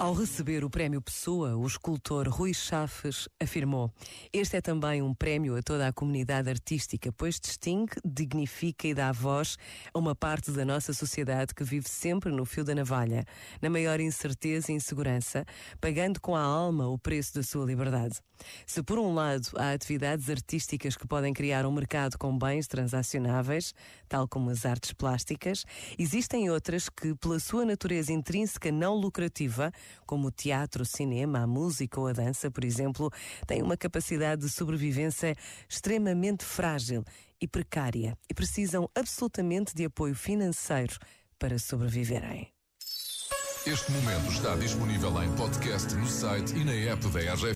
Ao receber o Prémio Pessoa, o escultor Rui Chafes afirmou: Este é também um prémio a toda a comunidade artística, pois distingue, dignifica e dá voz a uma parte da nossa sociedade que vive sempre no fio da navalha, na maior incerteza e insegurança, pagando com a alma o preço da sua liberdade. Se por um lado há atividades artísticas que podem criar um mercado com bens transacionáveis, tal como as artes plásticas, existem outras que, pela sua natureza intrínseca não lucrativa, como o teatro, o cinema, a música ou a dança, por exemplo, têm uma capacidade de sobrevivência extremamente frágil e precária e precisam absolutamente de apoio financeiro para sobreviverem. Este momento está disponível em podcast no site e na app da RGF.